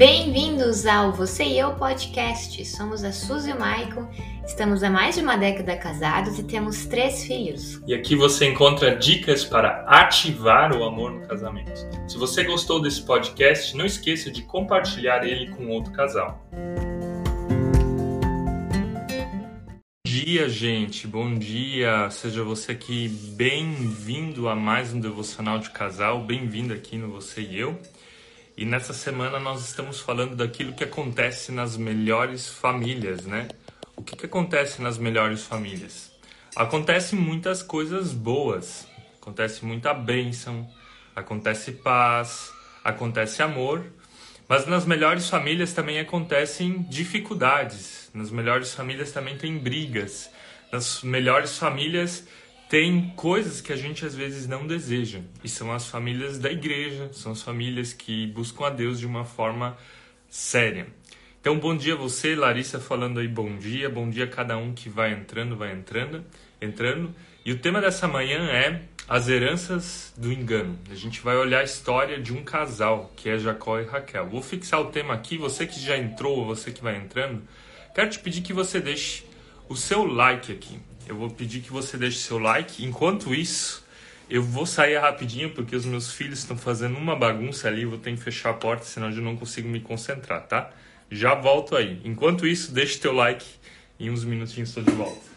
Bem-vindos ao Você e Eu Podcast. Somos a Suzy e o Maicon, estamos há mais de uma década casados e temos três filhos. E aqui você encontra dicas para ativar o amor no casamento. Se você gostou desse podcast, não esqueça de compartilhar ele com outro casal. Bom dia, gente. Bom dia. Seja você aqui bem-vindo a mais um devocional de casal. Bem-vindo aqui no Você e Eu. E nessa semana nós estamos falando daquilo que acontece nas melhores famílias, né? O que, que acontece nas melhores famílias? Acontecem muitas coisas boas, acontece muita bênção, acontece paz, acontece amor, mas nas melhores famílias também acontecem dificuldades, nas melhores famílias também tem brigas, nas melhores famílias tem coisas que a gente às vezes não deseja, e são as famílias da igreja, são as famílias que buscam a Deus de uma forma séria. Então, bom dia a você, Larissa falando aí bom dia, bom dia a cada um que vai entrando, vai entrando, entrando. E o tema dessa manhã é as heranças do engano. A gente vai olhar a história de um casal, que é Jacó e Raquel. Vou fixar o tema aqui, você que já entrou ou você que vai entrando, quero te pedir que você deixe o seu like aqui eu vou pedir que você deixe seu like. Enquanto isso, eu vou sair rapidinho porque os meus filhos estão fazendo uma bagunça ali. Vou ter que fechar a porta, senão eu não consigo me concentrar, tá? Já volto aí. Enquanto isso, deixe teu like. Em uns minutinhos estou de volta.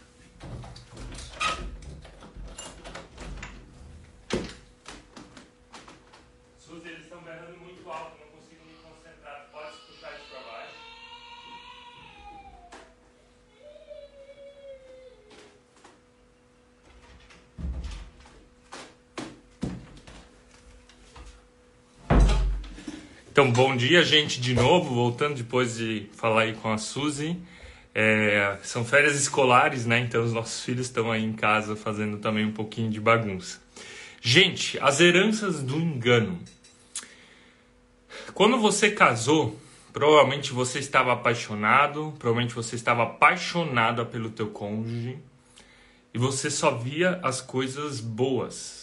Então, bom dia, gente, de novo, voltando depois de falar aí com a Suzy. É, são férias escolares, né? Então, os nossos filhos estão aí em casa fazendo também um pouquinho de bagunça. Gente, as heranças do engano. Quando você casou, provavelmente você estava apaixonado, provavelmente você estava apaixonada pelo teu cônjuge e você só via as coisas boas,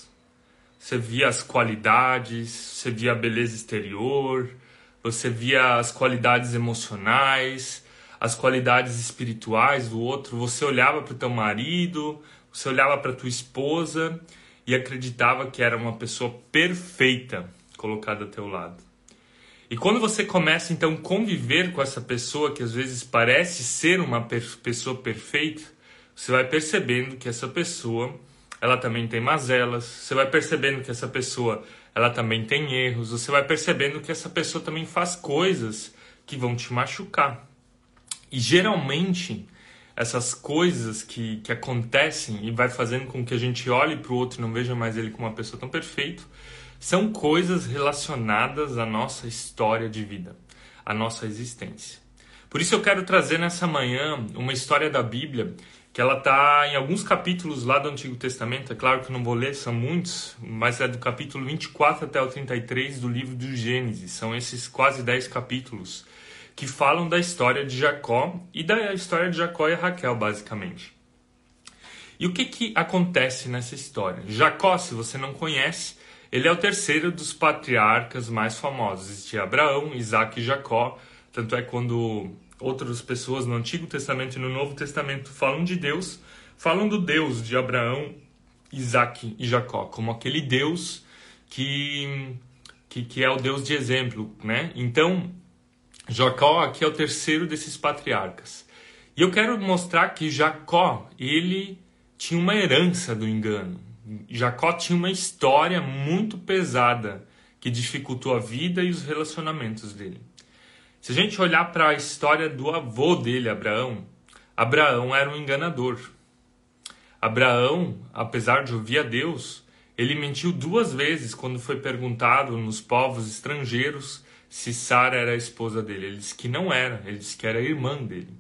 você via as qualidades, você via a beleza exterior, você via as qualidades emocionais, as qualidades espirituais do outro. Você olhava para o teu marido, você olhava para tua esposa e acreditava que era uma pessoa perfeita colocada ao teu lado. E quando você começa então a conviver com essa pessoa que às vezes parece ser uma pessoa perfeita, você vai percebendo que essa pessoa ela também tem mazelas. Você vai percebendo que essa pessoa, ela também tem erros. Você vai percebendo que essa pessoa também faz coisas que vão te machucar. E geralmente essas coisas que, que acontecem e vai fazendo com que a gente olhe para o outro e não veja mais ele como uma pessoa tão perfeita, são coisas relacionadas à nossa história de vida, à nossa existência. Por isso eu quero trazer nessa manhã uma história da Bíblia que ela está em alguns capítulos lá do Antigo Testamento, é claro que não vou ler, são muitos, mas é do capítulo 24 até o 33 do livro do Gênesis, são esses quase 10 capítulos que falam da história de Jacó e da história de Jacó e Raquel, basicamente. E o que, que acontece nessa história? Jacó, se você não conhece, ele é o terceiro dos patriarcas mais famosos. Existia Abraão, Isaac e Jacó, tanto é quando outras pessoas no Antigo Testamento e no Novo Testamento falam de Deus, falam do Deus de Abraão, Isaac e Jacó, como aquele Deus que, que, que é o Deus de exemplo, né? Então, Jacó aqui é o terceiro desses patriarcas. E eu quero mostrar que Jacó, ele tinha uma herança do engano. Jacó tinha uma história muito pesada que dificultou a vida e os relacionamentos dele. Se a gente olhar para a história do avô dele, Abraão, Abraão era um enganador. Abraão, apesar de ouvir a Deus, ele mentiu duas vezes quando foi perguntado nos povos estrangeiros se Sara era a esposa dele. Ele disse que não era, ele disse que era irmã dele.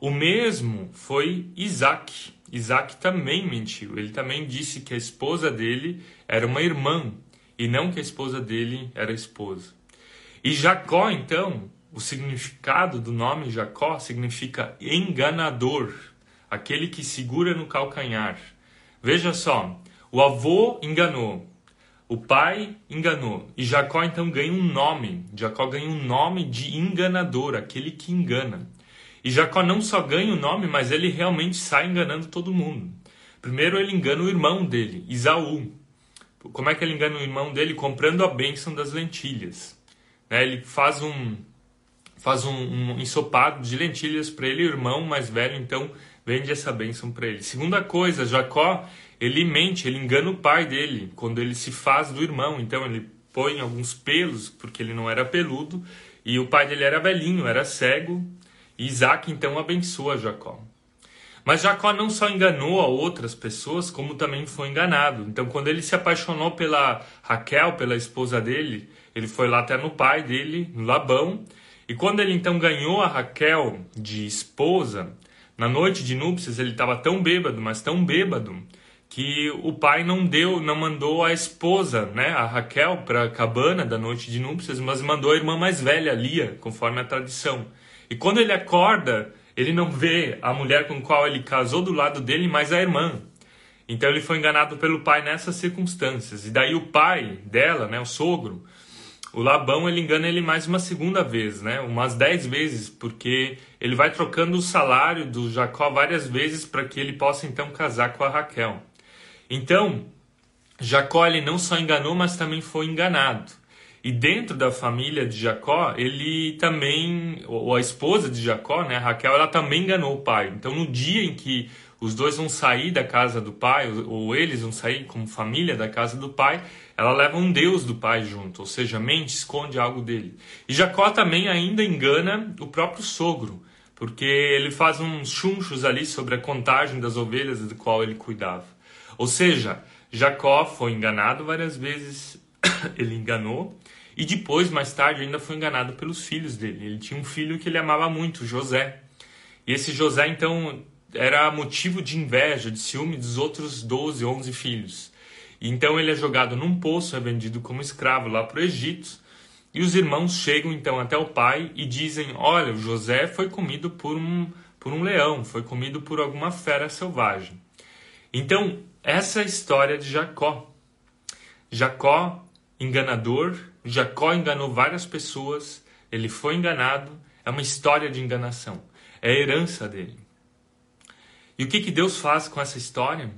O mesmo foi Isaac. Isaac também mentiu. Ele também disse que a esposa dele era uma irmã e não que a esposa dele era esposa. E Jacó, então, o significado do nome Jacó significa enganador, aquele que segura no calcanhar. Veja só, o avô enganou, O pai enganou. E Jacó então ganha um nome. Jacó ganha um nome de enganador, aquele que engana. E Jacó não só ganha o nome, mas ele realmente sai enganando todo mundo. Primeiro ele engana o irmão dele, Isaú. Como é que ele engana o irmão dele? Comprando a bênção das lentilhas. Né? Ele faz um faz um, um ensopado de lentilhas para ele, o irmão mais velho então vende essa bênção para ele. Segunda coisa, Jacó ele mente, ele engana o pai dele quando ele se faz do irmão. Então ele põe alguns pelos, porque ele não era peludo, e o pai dele era velhinho, era cego. E Isaac então abençoa Jacó. Mas Jacó não só enganou a outras pessoas, como também foi enganado. Então, quando ele se apaixonou pela Raquel, pela esposa dele, ele foi lá até no pai dele, no Labão. E quando ele então ganhou a Raquel de esposa, na noite de núpcias ele estava tão bêbado, mas tão bêbado, que o pai não deu, não mandou a esposa, né, a Raquel, para a cabana da noite de núpcias, mas mandou a irmã mais velha, Lia, conforme a tradição. E quando ele acorda, ele não vê a mulher com qual ele casou do lado dele, mas a irmã. Então ele foi enganado pelo pai nessas circunstâncias. E daí o pai dela, né, o sogro, o Labão, ele engana ele mais uma segunda vez, né, umas dez vezes, porque ele vai trocando o salário do Jacó várias vezes para que ele possa então casar com a Raquel. Então, Jacó ele não só enganou, mas também foi enganado. E dentro da família de Jacó, ele também, ou a esposa de Jacó, né, Raquel, ela também enganou o pai. Então, no dia em que os dois vão sair da casa do pai, ou eles vão sair como família da casa do pai, ela leva um deus do pai junto, ou seja, mente, esconde algo dele. E Jacó também ainda engana o próprio sogro, porque ele faz uns chunchos ali sobre a contagem das ovelhas do qual ele cuidava. Ou seja, Jacó foi enganado várias vezes, ele enganou, e depois, mais tarde, ainda foi enganado pelos filhos dele. Ele tinha um filho que ele amava muito, José. E esse José, então, era motivo de inveja, de ciúme dos outros 12, 11 filhos. Então ele é jogado num poço, é vendido como escravo lá para o Egito. E os irmãos chegam então até o pai e dizem: Olha, o José foi comido por um, por um leão, foi comido por alguma fera selvagem. Então, essa é a história de Jacó. Jacó, enganador, Jacó enganou várias pessoas, ele foi enganado, é uma história de enganação, é a herança dele. E o que, que Deus faz com essa história?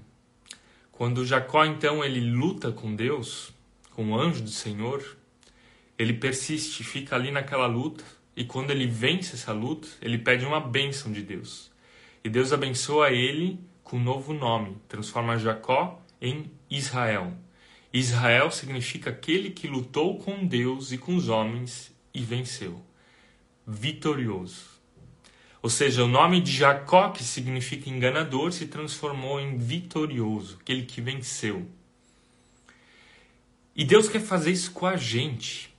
Quando Jacó então ele luta com Deus, com o anjo do Senhor, ele persiste, fica ali naquela luta, e quando ele vence essa luta, ele pede uma bênção de Deus. E Deus abençoa ele com um novo nome, transforma Jacó em Israel. Israel significa aquele que lutou com Deus e com os homens e venceu. Vitorioso. Ou seja, o nome de Jacó, que significa enganador, se transformou em vitorioso, aquele que venceu. E Deus quer fazer isso com a gente.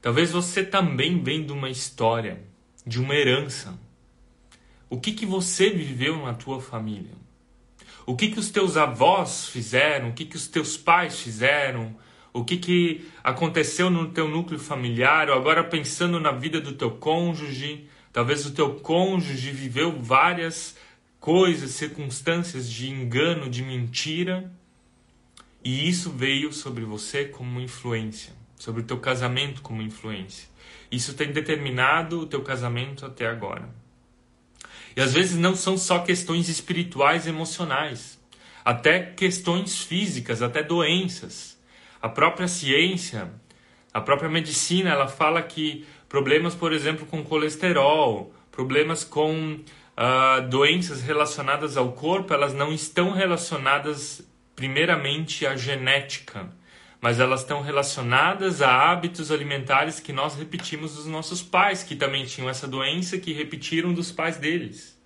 Talvez você também venha de uma história, de uma herança, o que, que você viveu na tua família? O que, que os teus avós fizeram? O que, que os teus pais fizeram? O que, que aconteceu no teu núcleo familiar? Ou agora pensando na vida do teu cônjuge, talvez o teu cônjuge viveu várias coisas, circunstâncias de engano, de mentira, e isso veio sobre você como influência, sobre o teu casamento como influência. Isso tem determinado o teu casamento até agora. E às vezes não são só questões espirituais emocionais, até questões físicas, até doenças. A própria ciência, a própria medicina, ela fala que problemas, por exemplo, com colesterol, problemas com uh, doenças relacionadas ao corpo, elas não estão relacionadas primeiramente à genética, mas elas estão relacionadas a hábitos alimentares que nós repetimos dos nossos pais, que também tinham essa doença, que repetiram dos pais deles.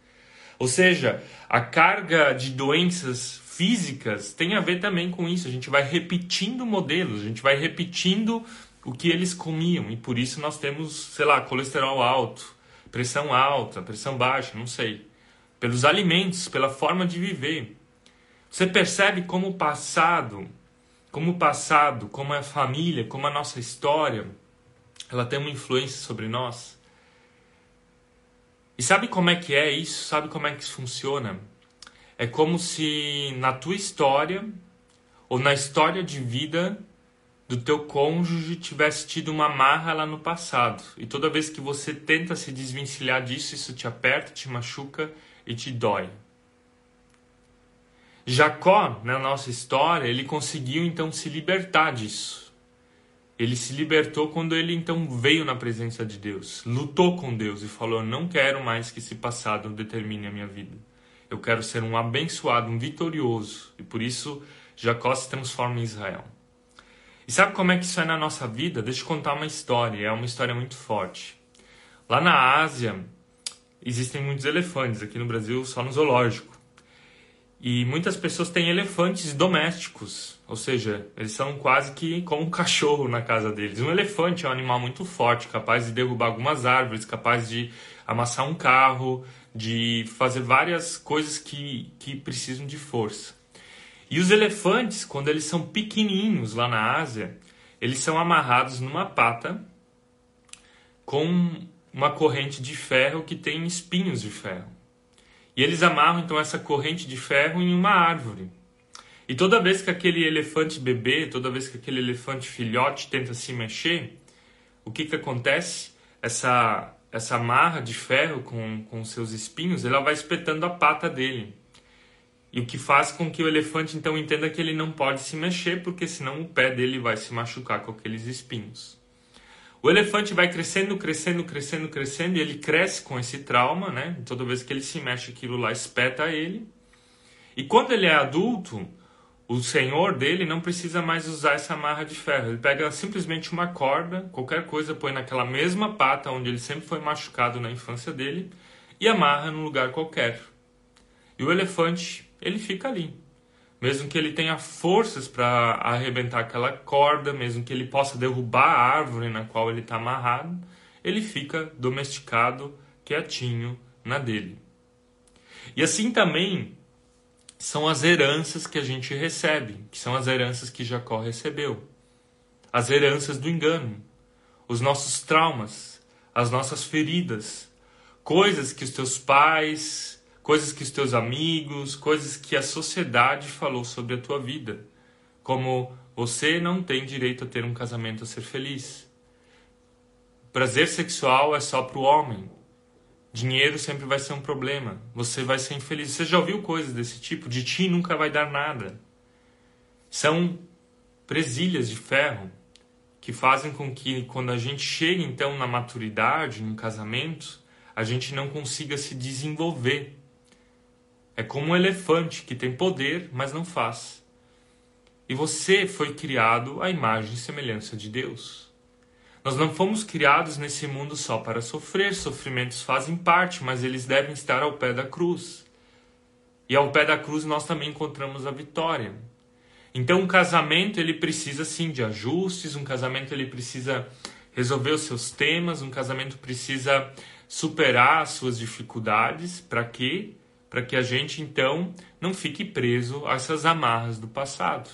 Ou seja, a carga de doenças físicas tem a ver também com isso. A gente vai repetindo modelos, a gente vai repetindo o que eles comiam e por isso nós temos, sei lá, colesterol alto, pressão alta, pressão baixa, não sei. Pelos alimentos, pela forma de viver. Você percebe como o passado como o passado, como a família, como a nossa história, ela tem uma influência sobre nós. E sabe como é que é isso? Sabe como é que isso funciona? É como se na tua história ou na história de vida do teu cônjuge tivesse tido uma marra lá no passado. E toda vez que você tenta se desvencilhar disso, isso te aperta, te machuca e te dói. Jacó, na nossa história, ele conseguiu então se libertar disso. Ele se libertou quando ele então veio na presença de Deus, lutou com Deus e falou: Não quero mais que esse passado determine a minha vida. Eu quero ser um abençoado, um vitorioso. E por isso Jacó se transforma em Israel. E sabe como é que isso é na nossa vida? Deixa eu contar uma história, é uma história muito forte. Lá na Ásia, existem muitos elefantes, aqui no Brasil só no zoológico. E muitas pessoas têm elefantes domésticos, ou seja, eles são quase que como um cachorro na casa deles. Um elefante é um animal muito forte, capaz de derrubar algumas árvores, capaz de amassar um carro, de fazer várias coisas que, que precisam de força. E os elefantes, quando eles são pequenininhos lá na Ásia, eles são amarrados numa pata com uma corrente de ferro que tem espinhos de ferro. E eles amarram então essa corrente de ferro em uma árvore. E toda vez que aquele elefante bebê, toda vez que aquele elefante filhote tenta se mexer, o que, que acontece? Essa, essa amarra de ferro com, com seus espinhos, ela vai espetando a pata dele. E o que faz com que o elefante então entenda que ele não pode se mexer, porque senão o pé dele vai se machucar com aqueles espinhos. O elefante vai crescendo, crescendo, crescendo, crescendo, e ele cresce com esse trauma, né? Toda vez que ele se mexe, aquilo lá espeta ele. E quando ele é adulto, o senhor dele não precisa mais usar essa amarra de ferro. Ele pega simplesmente uma corda, qualquer coisa, põe naquela mesma pata onde ele sempre foi machucado na infância dele e amarra num lugar qualquer. E o elefante ele fica ali. Mesmo que ele tenha forças para arrebentar aquela corda, mesmo que ele possa derrubar a árvore na qual ele está amarrado, ele fica domesticado, quietinho na dele. E assim também são as heranças que a gente recebe, que são as heranças que Jacó recebeu. As heranças do engano, os nossos traumas, as nossas feridas, coisas que os teus pais, coisas que os teus amigos, coisas que a sociedade falou sobre a tua vida, como você não tem direito a ter um casamento a ser feliz. Prazer sexual é só para o homem. Dinheiro sempre vai ser um problema. Você vai ser infeliz. Você já ouviu coisas desse tipo? De ti nunca vai dar nada. São presilhas de ferro que fazem com que quando a gente chega então na maturidade, num casamento, a gente não consiga se desenvolver é como um elefante que tem poder, mas não faz. E você foi criado à imagem e semelhança de Deus. Nós não fomos criados nesse mundo só para sofrer, sofrimentos fazem parte, mas eles devem estar ao pé da cruz. E ao pé da cruz nós também encontramos a vitória. Então um casamento ele precisa sim de ajustes, um casamento ele precisa resolver os seus temas, um casamento precisa superar as suas dificuldades, para quê? Para que a gente então não fique preso a essas amarras do passado.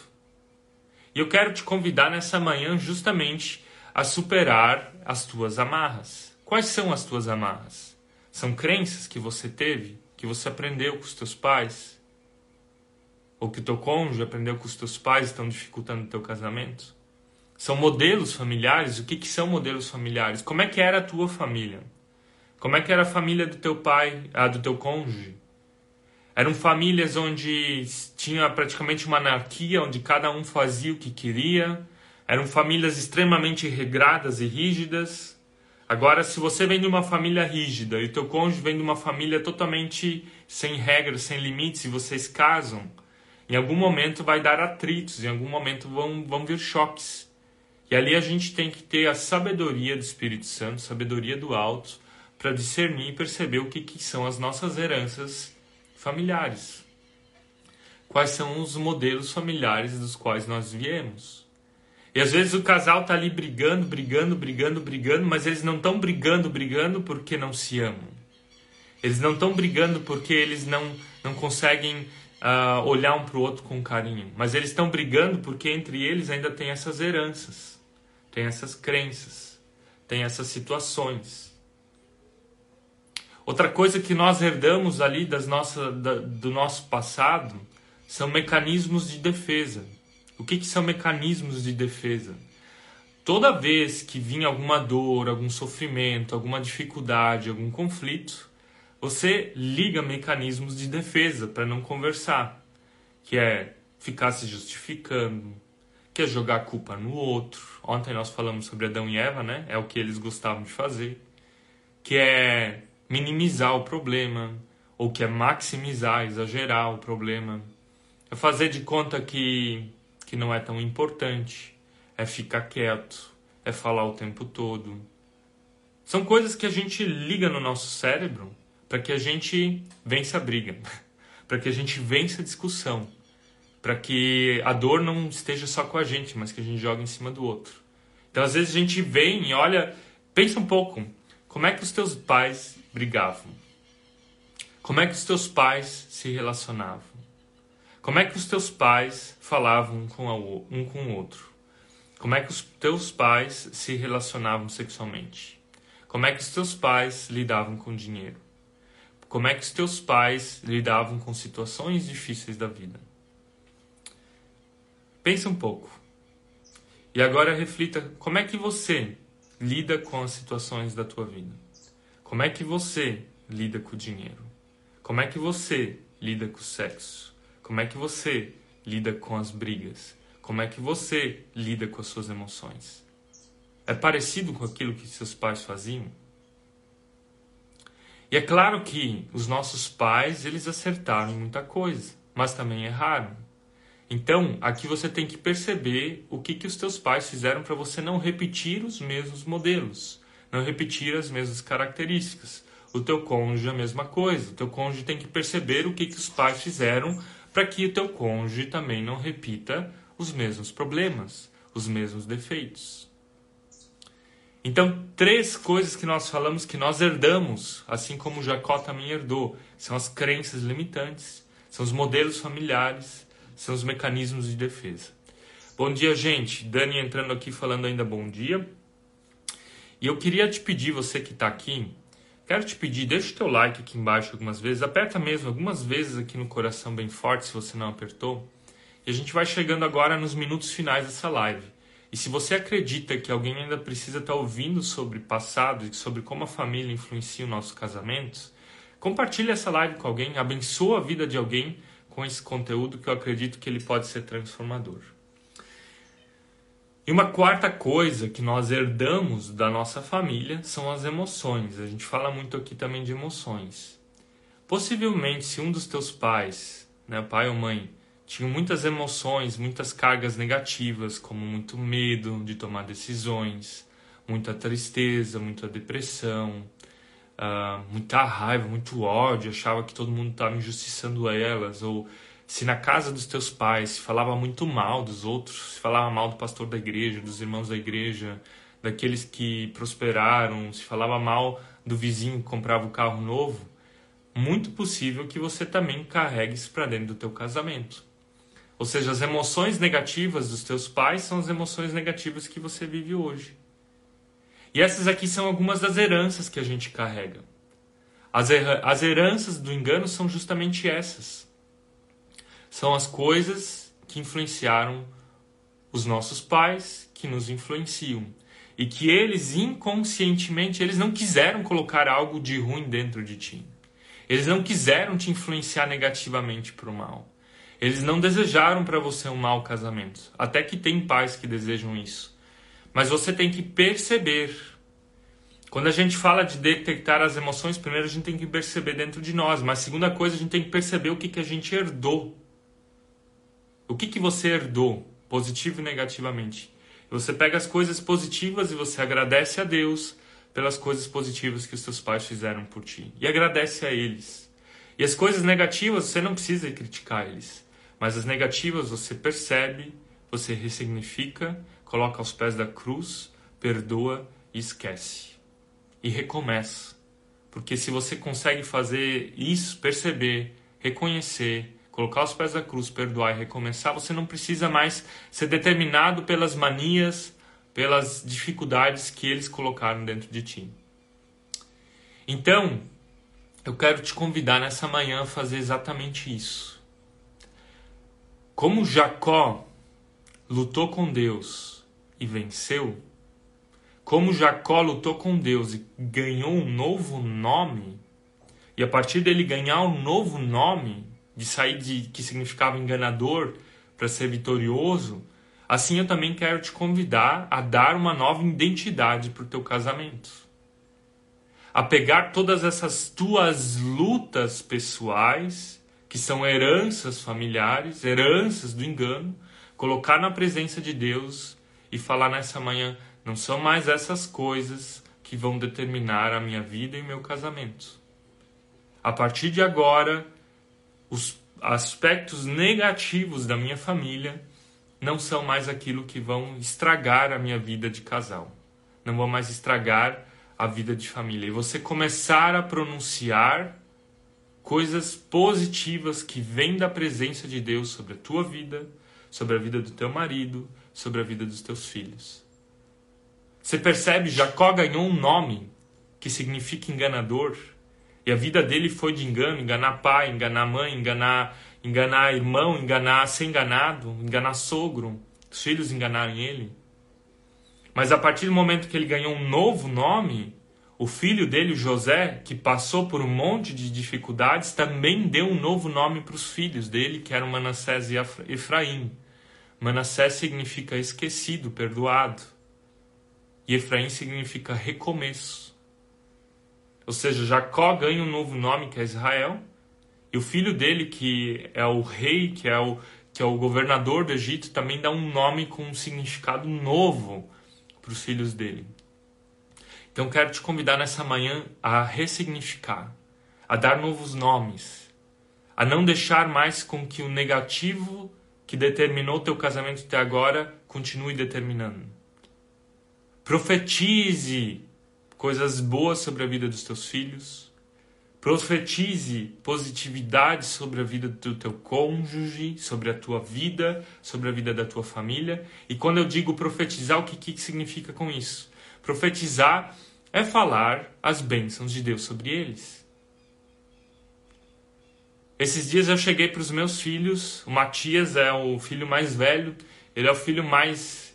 E eu quero te convidar nessa manhã justamente a superar as tuas amarras. Quais são as tuas amarras? São crenças que você teve, que você aprendeu com os teus pais? Ou que o teu cônjuge aprendeu com os teus pais e estão dificultando o teu casamento? São modelos familiares? O que, que são modelos familiares? Como é que era a tua família? Como é que era a família do teu pai, a do teu cônjuge? Eram famílias onde tinha praticamente uma anarquia, onde cada um fazia o que queria. Eram famílias extremamente regradas e rígidas. Agora, se você vem de uma família rígida e o teu cônjuge vem de uma família totalmente sem regras, sem limites, e vocês casam, em algum momento vai dar atritos, em algum momento vão, vão vir choques. E ali a gente tem que ter a sabedoria do Espírito Santo, sabedoria do alto, para discernir e perceber o que, que são as nossas heranças familiares. Quais são os modelos familiares dos quais nós viemos? E às vezes o casal tá ali brigando, brigando, brigando, brigando, mas eles não estão brigando, brigando porque não se amam. Eles não estão brigando porque eles não, não conseguem uh, olhar um para o outro com carinho. Mas eles estão brigando porque entre eles ainda tem essas heranças, tem essas crenças, tem essas situações. Outra coisa que nós herdamos ali das nossa, da, do nosso passado são mecanismos de defesa. O que, que são mecanismos de defesa? Toda vez que vinha alguma dor, algum sofrimento, alguma dificuldade, algum conflito, você liga mecanismos de defesa para não conversar, que é ficar se justificando, que é jogar culpa no outro. Ontem nós falamos sobre Adão e Eva, né? É o que eles gostavam de fazer. Que é minimizar o problema, ou que é maximizar, exagerar o problema. É fazer de conta que, que não é tão importante. É ficar quieto. É falar o tempo todo. São coisas que a gente liga no nosso cérebro para que a gente vença a briga, para que a gente vença a discussão, para que a dor não esteja só com a gente, mas que a gente jogue em cima do outro. Então, às vezes a gente vem e olha, pensa um pouco, como é que os teus pais brigavam? Como é que os teus pais se relacionavam? Como é que os teus pais falavam um com, o outro? Como é que os teus pais se relacionavam sexualmente? Como é que os teus pais lidavam com dinheiro? Como é que os teus pais lidavam com situações difíceis da vida? Pense um pouco. E agora reflita como é que você lida com as situações da tua vida. Como é que você lida com o dinheiro? Como é que você lida com o sexo? Como é que você lida com as brigas? Como é que você lida com as suas emoções? É parecido com aquilo que seus pais faziam? E é claro que os nossos pais, eles acertaram muita coisa, mas também erraram. Então, aqui você tem que perceber o que, que os teus pais fizeram para você não repetir os mesmos modelos, não repetir as mesmas características. O teu cônjuge é a mesma coisa. O teu cônjuge tem que perceber o que, que os pais fizeram para que o teu cônjuge também não repita os mesmos problemas, os mesmos defeitos. Então, três coisas que nós falamos que nós herdamos, assim como Jacó também herdou, são as crenças limitantes, são os modelos familiares, são os mecanismos de defesa. Bom dia, gente. Dani entrando aqui falando ainda bom dia. E eu queria te pedir, você que está aqui, quero te pedir, deixa o teu like aqui embaixo algumas vezes, aperta mesmo algumas vezes aqui no coração bem forte se você não apertou. E a gente vai chegando agora nos minutos finais dessa live. E se você acredita que alguém ainda precisa estar ouvindo sobre passado e sobre como a família influencia o nosso casamento, compartilhe essa live com alguém, abençoa a vida de alguém com esse conteúdo que eu acredito que ele pode ser transformador. E uma quarta coisa que nós herdamos da nossa família são as emoções. A gente fala muito aqui também de emoções. Possivelmente, se um dos teus pais, né, pai ou mãe, tinham muitas emoções, muitas cargas negativas, como muito medo de tomar decisões, muita tristeza, muita depressão, uh, muita raiva, muito ódio, achava que todo mundo estava injustiçando elas, ou se na casa dos teus pais se falava muito mal dos outros, se falava mal do pastor da igreja, dos irmãos da igreja, daqueles que prosperaram, se falava mal do vizinho que comprava o carro novo, muito possível que você também carregue isso para dentro do teu casamento. Ou seja, as emoções negativas dos teus pais são as emoções negativas que você vive hoje. E essas aqui são algumas das heranças que a gente carrega. As, as heranças do engano são justamente essas. São as coisas que influenciaram os nossos pais, que nos influenciam. E que eles inconscientemente, eles não quiseram colocar algo de ruim dentro de ti. Eles não quiseram te influenciar negativamente para o mal. Eles não desejaram para você um mau casamento. Até que tem pais que desejam isso. Mas você tem que perceber. Quando a gente fala de detectar as emoções, primeiro a gente tem que perceber dentro de nós. Mas segunda coisa, a gente tem que perceber o que, que a gente herdou. O que, que você herdou, positivo e negativamente. Você pega as coisas positivas e você agradece a Deus pelas coisas positivas que os seus pais fizeram por ti. E agradece a eles. E as coisas negativas, você não precisa criticar eles. Mas as negativas você percebe, você ressignifica, coloca aos pés da cruz, perdoa e esquece. E recomeça. Porque se você consegue fazer isso, perceber, reconhecer, colocar aos pés da cruz, perdoar e recomeçar, você não precisa mais ser determinado pelas manias, pelas dificuldades que eles colocaram dentro de ti. Então, eu quero te convidar nessa manhã a fazer exatamente isso. Como Jacó lutou com Deus e venceu, como Jacó lutou com Deus e ganhou um novo nome, e a partir dele ganhar um novo nome, de sair de que significava enganador para ser vitorioso, assim eu também quero te convidar a dar uma nova identidade para o teu casamento. A pegar todas essas tuas lutas pessoais, que são heranças familiares, heranças do engano, colocar na presença de Deus e falar nessa manhã: não são mais essas coisas que vão determinar a minha vida e meu casamento. A partir de agora, os aspectos negativos da minha família não são mais aquilo que vão estragar a minha vida de casal. Não vão mais estragar a vida de família. E você começar a pronunciar coisas positivas que vêm da presença de Deus sobre a tua vida, sobre a vida do teu marido, sobre a vida dos teus filhos. Você percebe, Jacó ganhou um nome que significa enganador. E a vida dele foi de engano, enganar pai, enganar mãe, enganar, enganar irmão, enganar ser enganado, enganar sogro, os filhos enganarem ele. Mas a partir do momento que ele ganhou um novo nome, o filho dele, José, que passou por um monte de dificuldades, também deu um novo nome para os filhos dele, que eram Manassés e Efraim. Manassés significa esquecido, perdoado. E Efraim significa recomeço. Ou seja, Jacó ganha um novo nome que é Israel, e o filho dele, que é o rei, que é o, que é o governador do Egito, também dá um nome com um significado novo para os filhos dele. Então quero te convidar nessa manhã a ressignificar, a dar novos nomes, a não deixar mais com que o negativo que determinou teu casamento até agora continue determinando. Profetize coisas boas sobre a vida dos teus filhos. Profetize positividade sobre a vida do teu cônjuge, sobre a tua vida, sobre a vida da tua família. E quando eu digo profetizar, o que, que significa com isso? Profetizar é falar as bênçãos de Deus sobre eles. Esses dias eu cheguei para os meus filhos. O Matias é o filho mais velho, ele é o filho mais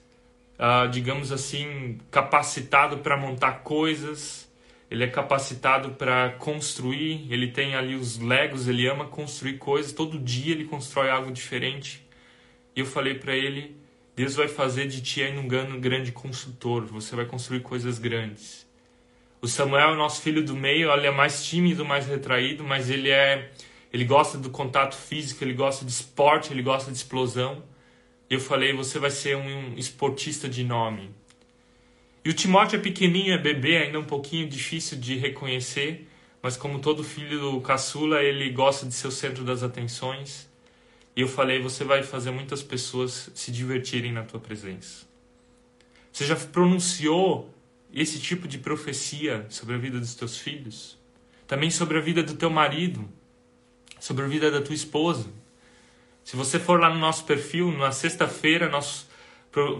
uh, digamos assim, capacitado para montar coisas, ele é capacitado para construir, ele tem ali os legos, ele ama construir coisas, todo dia ele constrói algo diferente. E eu falei para ele: Deus vai fazer de ti aí um grande consultor, você vai construir coisas grandes. O Samuel é nosso filho do meio, ele é mais tímido, mais retraído, mas ele é ele gosta do contato físico, ele gosta de esporte, ele gosta de explosão eu falei, você vai ser um esportista de nome. E o Timóteo é pequenininho, é bebê, ainda um pouquinho difícil de reconhecer, mas como todo filho do caçula, ele gosta de ser o centro das atenções. E eu falei, você vai fazer muitas pessoas se divertirem na tua presença. Você já pronunciou esse tipo de profecia sobre a vida dos teus filhos? Também sobre a vida do teu marido? Sobre a vida da tua esposa? Se você for lá no nosso perfil, na sexta-feira nós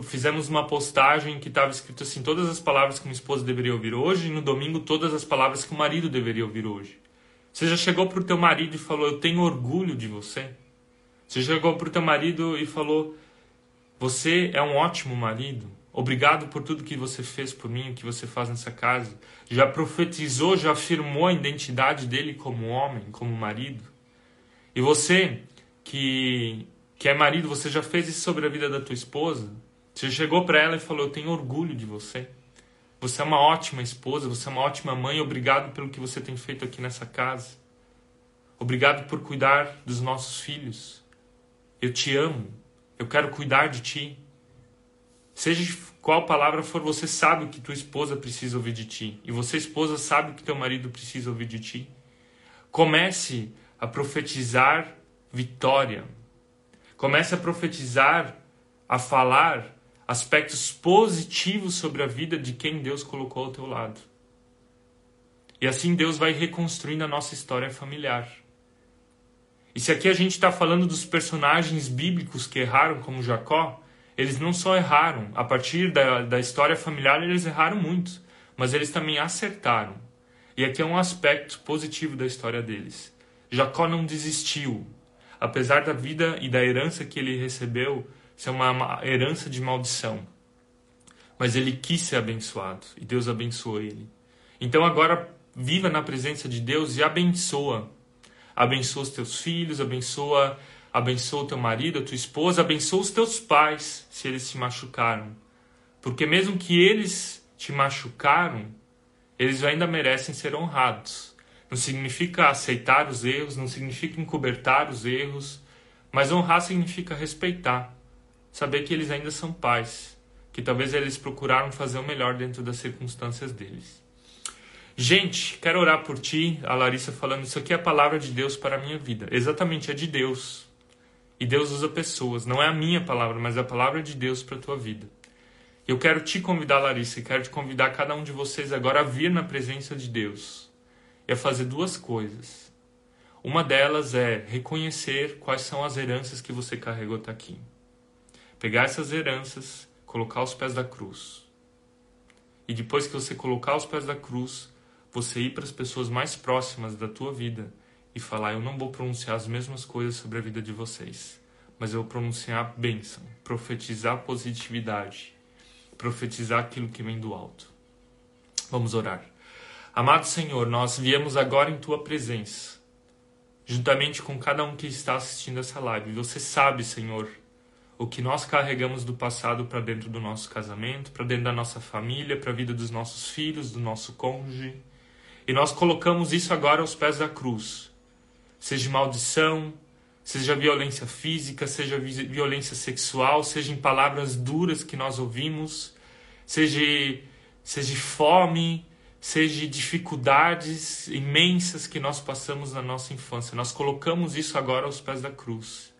fizemos uma postagem que estava escrito assim: todas as palavras que uma esposa deveria ouvir hoje, e no domingo todas as palavras que o marido deveria ouvir hoje. Você já chegou para o teu marido e falou: Eu tenho orgulho de você? Você chegou para o teu marido e falou: Você é um ótimo marido. Obrigado por tudo que você fez por mim, que você faz nessa casa. Já profetizou, já afirmou a identidade dele como homem, como marido. E você que, que é marido, você já fez isso sobre a vida da tua esposa? Você chegou para ela e falou: Eu tenho orgulho de você. Você é uma ótima esposa, você é uma ótima mãe. Obrigado pelo que você tem feito aqui nessa casa. Obrigado por cuidar dos nossos filhos. Eu te amo. Eu quero cuidar de ti. Seja qual palavra for, você sabe o que tua esposa precisa ouvir de ti. E você, esposa, sabe o que teu marido precisa ouvir de ti. Comece a profetizar vitória. Comece a profetizar, a falar aspectos positivos sobre a vida de quem Deus colocou ao teu lado. E assim Deus vai reconstruindo a nossa história familiar. E se aqui a gente está falando dos personagens bíblicos que erraram, como Jacó, eles não só erraram, a partir da, da história familiar eles erraram muito, mas eles também acertaram. E aqui é um aspecto positivo da história deles. Jacó não desistiu, apesar da vida e da herança que ele recebeu é uma herança de maldição. Mas ele quis ser abençoado e Deus abençoou ele. Então agora viva na presença de Deus e abençoa. Abençoa os teus filhos, abençoa, abençoa o teu marido, a tua esposa, abençoa os teus pais se eles se machucaram. Porque mesmo que eles te machucaram, eles ainda merecem ser honrados. Não significa aceitar os erros, não significa encobertar os erros, mas honrar significa respeitar. Saber que eles ainda são pais, que talvez eles procuraram fazer o melhor dentro das circunstâncias deles. Gente, quero orar por ti, a Larissa falando, isso aqui é a palavra de Deus para a minha vida. Exatamente, é de Deus. E Deus usa pessoas, não é a minha palavra, mas é a palavra de Deus para a tua vida. Eu quero te convidar, Larissa, e quero te convidar cada um de vocês agora a vir na presença de Deus a fazer duas coisas. Uma delas é reconhecer quais são as heranças que você carregou até aqui. Pegar essas heranças, colocar aos pés da cruz. E depois que você colocar aos pés da cruz, você ir para as pessoas mais próximas da tua vida e falar: Eu não vou pronunciar as mesmas coisas sobre a vida de vocês, mas eu vou pronunciar bênção, profetizar positividade, profetizar aquilo que vem do alto. Vamos orar. Amado Senhor, nós viemos agora em tua presença, juntamente com cada um que está assistindo essa live. Você sabe, Senhor, o que nós carregamos do passado para dentro do nosso casamento, para dentro da nossa família, para a vida dos nossos filhos, do nosso cônjuge. E nós colocamos isso agora aos pés da cruz. Seja maldição, seja violência física, seja violência sexual, seja em palavras duras que nós ouvimos, seja, seja fome, seja dificuldades imensas que nós passamos na nossa infância. Nós colocamos isso agora aos pés da cruz.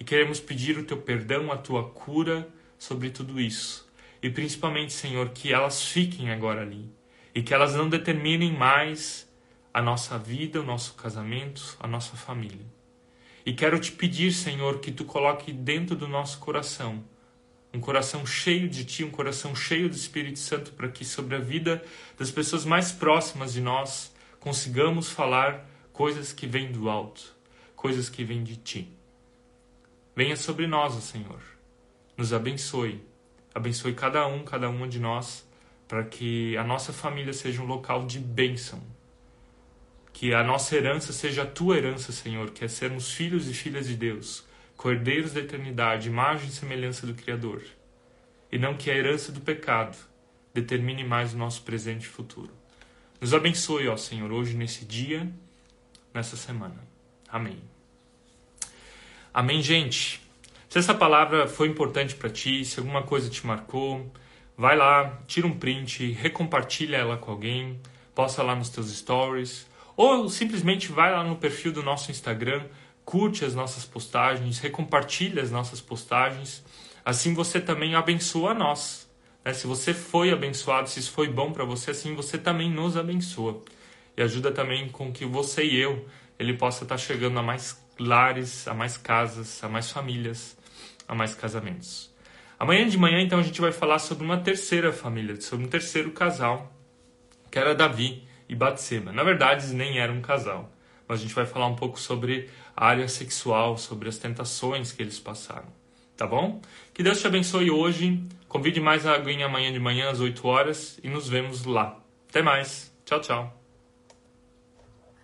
E queremos pedir o teu perdão, a tua cura sobre tudo isso. E principalmente, Senhor, que elas fiquem agora ali e que elas não determinem mais a nossa vida, o nosso casamento, a nossa família. E quero te pedir, Senhor, que tu coloque dentro do nosso coração um coração cheio de ti, um coração cheio do Espírito Santo, para que sobre a vida das pessoas mais próximas de nós consigamos falar coisas que vêm do alto, coisas que vêm de ti. Venha sobre nós, Senhor. Nos abençoe. Abençoe cada um, cada uma de nós para que a nossa família seja um local de bênção. Que a nossa herança seja a tua herança, Senhor, que é sermos filhos e filhas de Deus, cordeiros da eternidade, imagem e semelhança do Criador. E não que a herança do pecado determine mais o nosso presente e futuro. Nos abençoe, ó Senhor, hoje, nesse dia, nessa semana. Amém. Amém, gente. Se essa palavra foi importante para ti, se alguma coisa te marcou, Vai lá, tira um print, recompartilha ela com alguém, posta lá nos teus stories, ou simplesmente vai lá no perfil do nosso Instagram, curte as nossas postagens, recompartilha as nossas postagens. Assim você também abençoa nós. Né? Se você foi abençoado, se isso foi bom para você, assim você também nos abençoa. E ajuda também com que você e eu, ele possa estar tá chegando a mais lares, a mais casas, a mais famílias, a mais casamentos. Amanhã de manhã, então, a gente vai falar sobre uma terceira família, sobre um terceiro casal, que era Davi e Batseba. Na verdade, eles nem eram um casal, mas a gente vai falar um pouco sobre área sexual, sobre as tentações que eles passaram. Tá bom? Que Deus te abençoe hoje. Convide mais a aguinha amanhã de manhã às 8 horas e nos vemos lá. Até mais. Tchau, tchau.